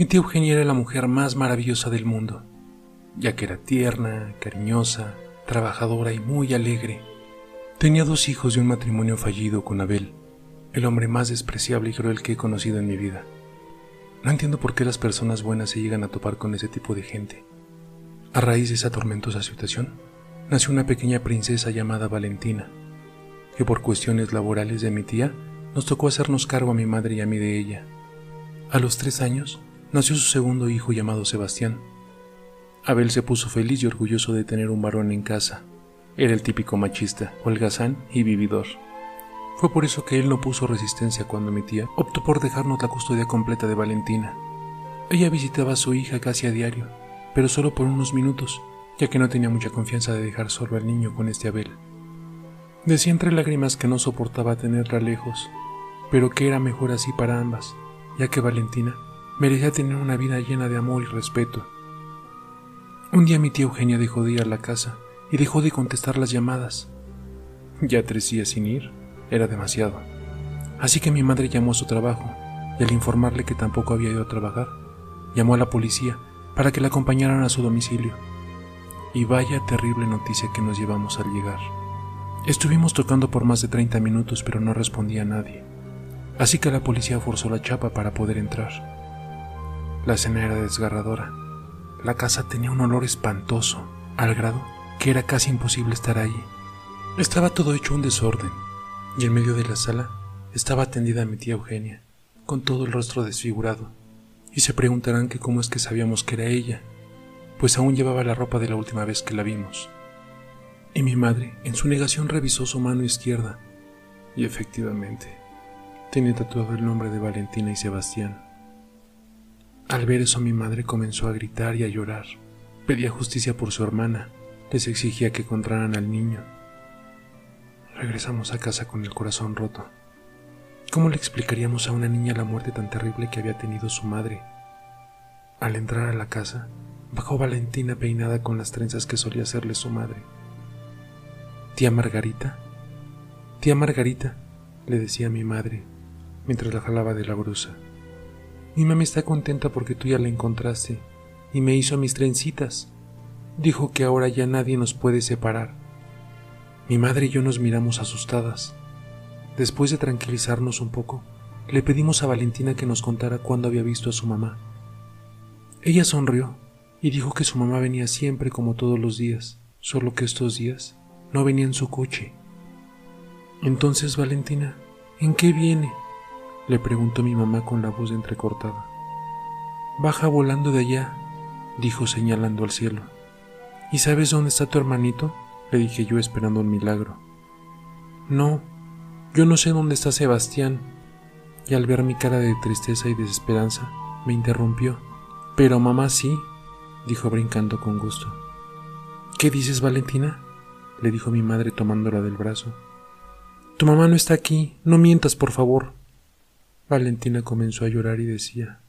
Mi tía Eugenia era la mujer más maravillosa del mundo, ya que era tierna, cariñosa, trabajadora y muy alegre. Tenía dos hijos de un matrimonio fallido con Abel, el hombre más despreciable y cruel que he conocido en mi vida. No entiendo por qué las personas buenas se llegan a topar con ese tipo de gente. A raíz de esa tormentosa situación, nació una pequeña princesa llamada Valentina, que por cuestiones laborales de mi tía nos tocó hacernos cargo a mi madre y a mí de ella. A los tres años, nació su segundo hijo llamado Sebastián. Abel se puso feliz y orgulloso de tener un varón en casa. Era el típico machista, holgazán y vividor. Fue por eso que él no puso resistencia cuando mi tía optó por dejarnos la custodia completa de Valentina. Ella visitaba a su hija casi a diario, pero solo por unos minutos, ya que no tenía mucha confianza de dejar solo al niño con este Abel. Decía entre lágrimas que no soportaba tenerla lejos, pero que era mejor así para ambas, ya que Valentina merecía tener una vida llena de amor y respeto. Un día mi tía Eugenia dejó de ir a la casa y dejó de contestar las llamadas. Ya tres sin ir era demasiado. Así que mi madre llamó a su trabajo y al informarle que tampoco había ido a trabajar, llamó a la policía para que la acompañaran a su domicilio. Y vaya terrible noticia que nos llevamos al llegar. Estuvimos tocando por más de 30 minutos pero no respondía nadie. Así que la policía forzó la chapa para poder entrar. La escena era desgarradora. La casa tenía un olor espantoso, al grado que era casi imposible estar allí. Estaba todo hecho un desorden y en medio de la sala estaba atendida mi tía Eugenia, con todo el rostro desfigurado, y se preguntarán que cómo es que sabíamos que era ella, pues aún llevaba la ropa de la última vez que la vimos. Y mi madre, en su negación, revisó su mano izquierda, y efectivamente, tenía tatuado el nombre de Valentina y Sebastián. Al ver eso mi madre comenzó a gritar y a llorar. Pedía justicia por su hermana, les exigía que encontraran al niño Regresamos a casa con el corazón roto. ¿Cómo le explicaríamos a una niña la muerte tan terrible que había tenido su madre? Al entrar a la casa, bajó Valentina peinada con las trenzas que solía hacerle su madre. Tía Margarita, tía Margarita, le decía mi madre, mientras la jalaba de la brusa. Mi mamá está contenta porque tú ya la encontraste y me hizo mis trencitas. Dijo que ahora ya nadie nos puede separar. Mi madre y yo nos miramos asustadas. Después de tranquilizarnos un poco, le pedimos a Valentina que nos contara cuándo había visto a su mamá. Ella sonrió y dijo que su mamá venía siempre como todos los días, solo que estos días no venía en su coche. Entonces, Valentina, ¿en qué viene? Le preguntó mi mamá con la voz entrecortada. Baja volando de allá, dijo señalando al cielo. ¿Y sabes dónde está tu hermanito? le dije yo esperando un milagro. No, yo no sé dónde está Sebastián. Y al ver mi cara de tristeza y desesperanza, me interrumpió. Pero mamá sí, dijo brincando con gusto. ¿Qué dices, Valentina? le dijo mi madre tomándola del brazo. Tu mamá no está aquí, no mientas, por favor. Valentina comenzó a llorar y decía,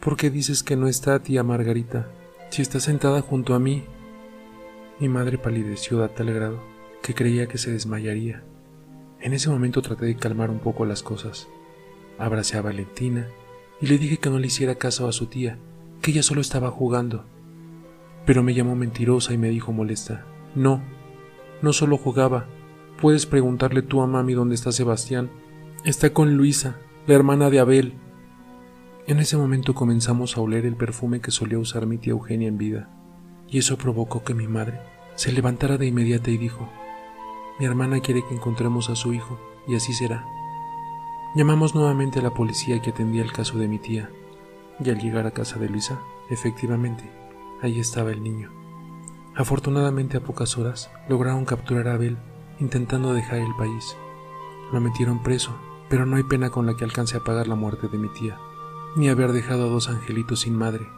¿Por qué dices que no está tía Margarita? Si está sentada junto a mí, mi madre palideció a tal grado que creía que se desmayaría. En ese momento traté de calmar un poco las cosas. Abracé a Valentina y le dije que no le hiciera caso a su tía, que ella solo estaba jugando. Pero me llamó mentirosa y me dijo molesta, no, no solo jugaba, puedes preguntarle tú a mami dónde está Sebastián. Está con Luisa, la hermana de Abel. En ese momento comenzamos a oler el perfume que solía usar mi tía Eugenia en vida y eso provocó que mi madre se levantara de inmediato y dijo, mi hermana quiere que encontremos a su hijo, y así será. Llamamos nuevamente a la policía que atendía el caso de mi tía, y al llegar a casa de Luisa, efectivamente, ahí estaba el niño. Afortunadamente a pocas horas lograron capturar a Abel intentando dejar el país. Lo metieron preso, pero no hay pena con la que alcance a pagar la muerte de mi tía, ni haber dejado a dos angelitos sin madre.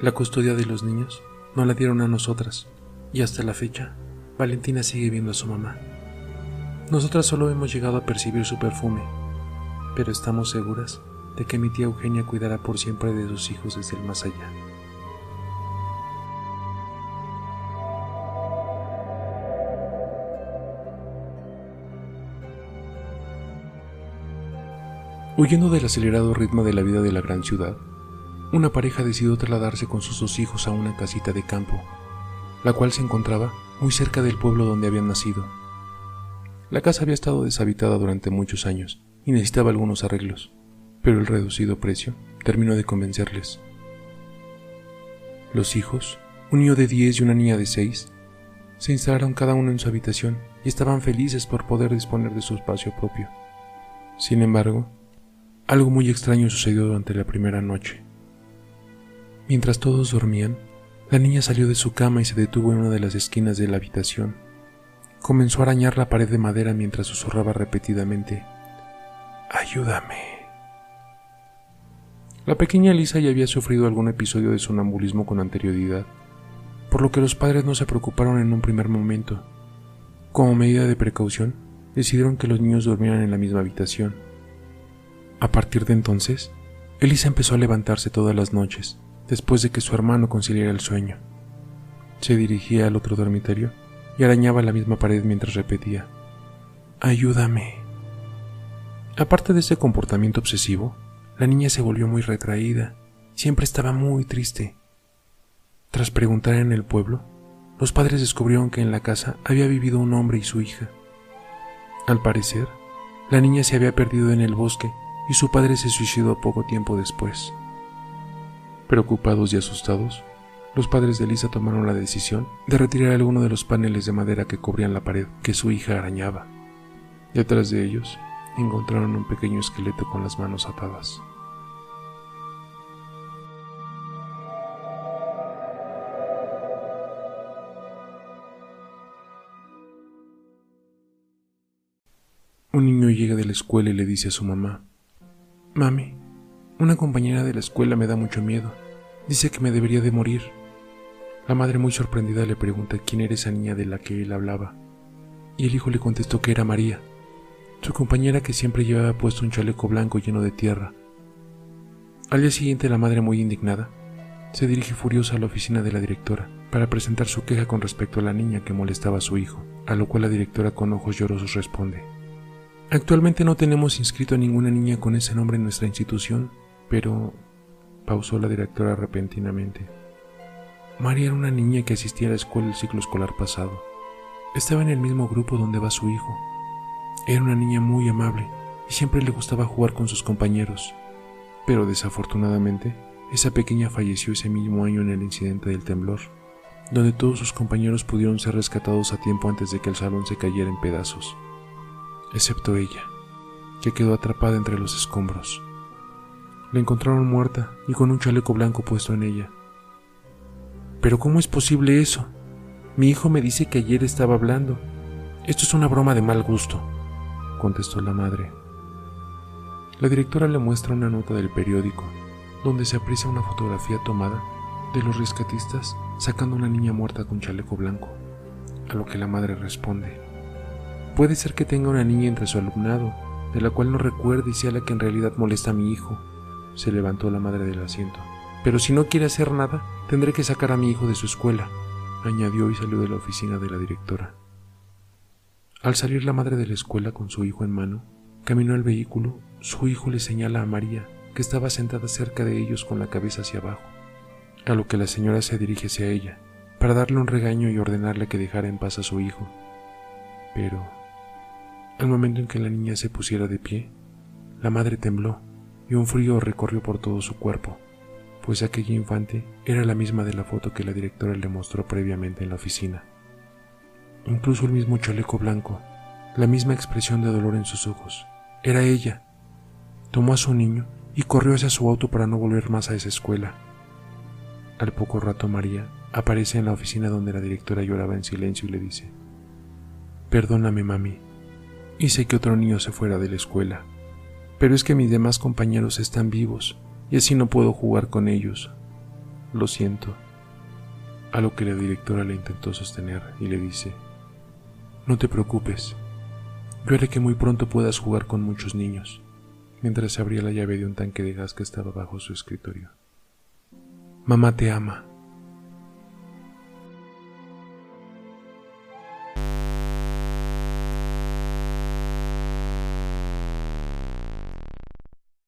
La custodia de los niños no la dieron a nosotras, y hasta la fecha, Valentina sigue viendo a su mamá. Nosotras solo hemos llegado a percibir su perfume, pero estamos seguras de que mi tía Eugenia cuidará por siempre de sus hijos desde el más allá. Huyendo del acelerado ritmo de la vida de la gran ciudad, una pareja decidió trasladarse con sus dos hijos a una casita de campo, la cual se encontraba muy cerca del pueblo donde habían nacido. La casa había estado deshabitada durante muchos años y necesitaba algunos arreglos, pero el reducido precio terminó de convencerles. Los hijos, un niño de 10 y una niña de 6, se instalaron cada uno en su habitación y estaban felices por poder disponer de su espacio propio. Sin embargo, algo muy extraño sucedió durante la primera noche. Mientras todos dormían, la niña salió de su cama y se detuvo en una de las esquinas de la habitación. Comenzó a arañar la pared de madera mientras susurraba repetidamente, Ayúdame. La pequeña Lisa ya había sufrido algún episodio de sonambulismo con anterioridad por lo que los padres no se preocuparon en un primer momento. Como medida de precaución, decidieron que los niños durmieran en la misma habitación. A partir de entonces, Elisa empezó a levantarse todas las noches, después de que su hermano conciliara el sueño. Se dirigía al otro dormitorio y arañaba la misma pared mientras repetía, Ayúdame. Aparte de ese comportamiento obsesivo, la niña se volvió muy retraída, siempre estaba muy triste tras preguntar en el pueblo, los padres descubrieron que en la casa había vivido un hombre y su hija. Al parecer, la niña se había perdido en el bosque y su padre se suicidó poco tiempo después. Preocupados y asustados, los padres de Lisa tomaron la decisión de retirar alguno de los paneles de madera que cubrían la pared que su hija arañaba. Detrás de ellos encontraron un pequeño esqueleto con las manos atadas. Un niño llega de la escuela y le dice a su mamá, Mami, una compañera de la escuela me da mucho miedo. Dice que me debería de morir. La madre muy sorprendida le pregunta quién era esa niña de la que él hablaba. Y el hijo le contestó que era María, su compañera que siempre llevaba puesto un chaleco blanco lleno de tierra. Al día siguiente la madre muy indignada se dirige furiosa a la oficina de la directora para presentar su queja con respecto a la niña que molestaba a su hijo, a lo cual la directora con ojos llorosos responde, Actualmente no tenemos inscrito a ninguna niña con ese nombre en nuestra institución, pero... pausó la directora repentinamente. María era una niña que asistía a la escuela el ciclo escolar pasado. Estaba en el mismo grupo donde va su hijo. Era una niña muy amable y siempre le gustaba jugar con sus compañeros. Pero desafortunadamente, esa pequeña falleció ese mismo año en el incidente del temblor, donde todos sus compañeros pudieron ser rescatados a tiempo antes de que el salón se cayera en pedazos excepto ella, que quedó atrapada entre los escombros. La encontraron muerta y con un chaleco blanco puesto en ella. Pero ¿cómo es posible eso? Mi hijo me dice que ayer estaba hablando. Esto es una broma de mal gusto, contestó la madre. La directora le muestra una nota del periódico, donde se aprecia una fotografía tomada de los rescatistas sacando a una niña muerta con chaleco blanco, a lo que la madre responde. Puede ser que tenga una niña entre su alumnado, de la cual no recuerde y sea la que en realidad molesta a mi hijo. Se levantó la madre del asiento. Pero si no quiere hacer nada, tendré que sacar a mi hijo de su escuela, añadió y salió de la oficina de la directora. Al salir la madre de la escuela con su hijo en mano, caminó al vehículo, su hijo le señala a María, que estaba sentada cerca de ellos con la cabeza hacia abajo, a lo que la señora se dirige hacia ella, para darle un regaño y ordenarle que dejara en paz a su hijo. Pero al momento en que la niña se pusiera de pie, la madre tembló y un frío recorrió por todo su cuerpo, pues aquella infante era la misma de la foto que la directora le mostró previamente en la oficina. Incluso el mismo chaleco blanco, la misma expresión de dolor en sus ojos. Era ella. Tomó a su niño y corrió hacia su auto para no volver más a esa escuela. Al poco rato María aparece en la oficina donde la directora lloraba en silencio y le dice, Perdóname, mami, Hice que otro niño se fuera de la escuela, pero es que mis demás compañeros están vivos y así no puedo jugar con ellos. Lo siento. A lo que la directora le intentó sostener y le dice, No te preocupes, yo haré que muy pronto puedas jugar con muchos niños, mientras abría la llave de un tanque de gas que estaba bajo su escritorio. Mamá te ama.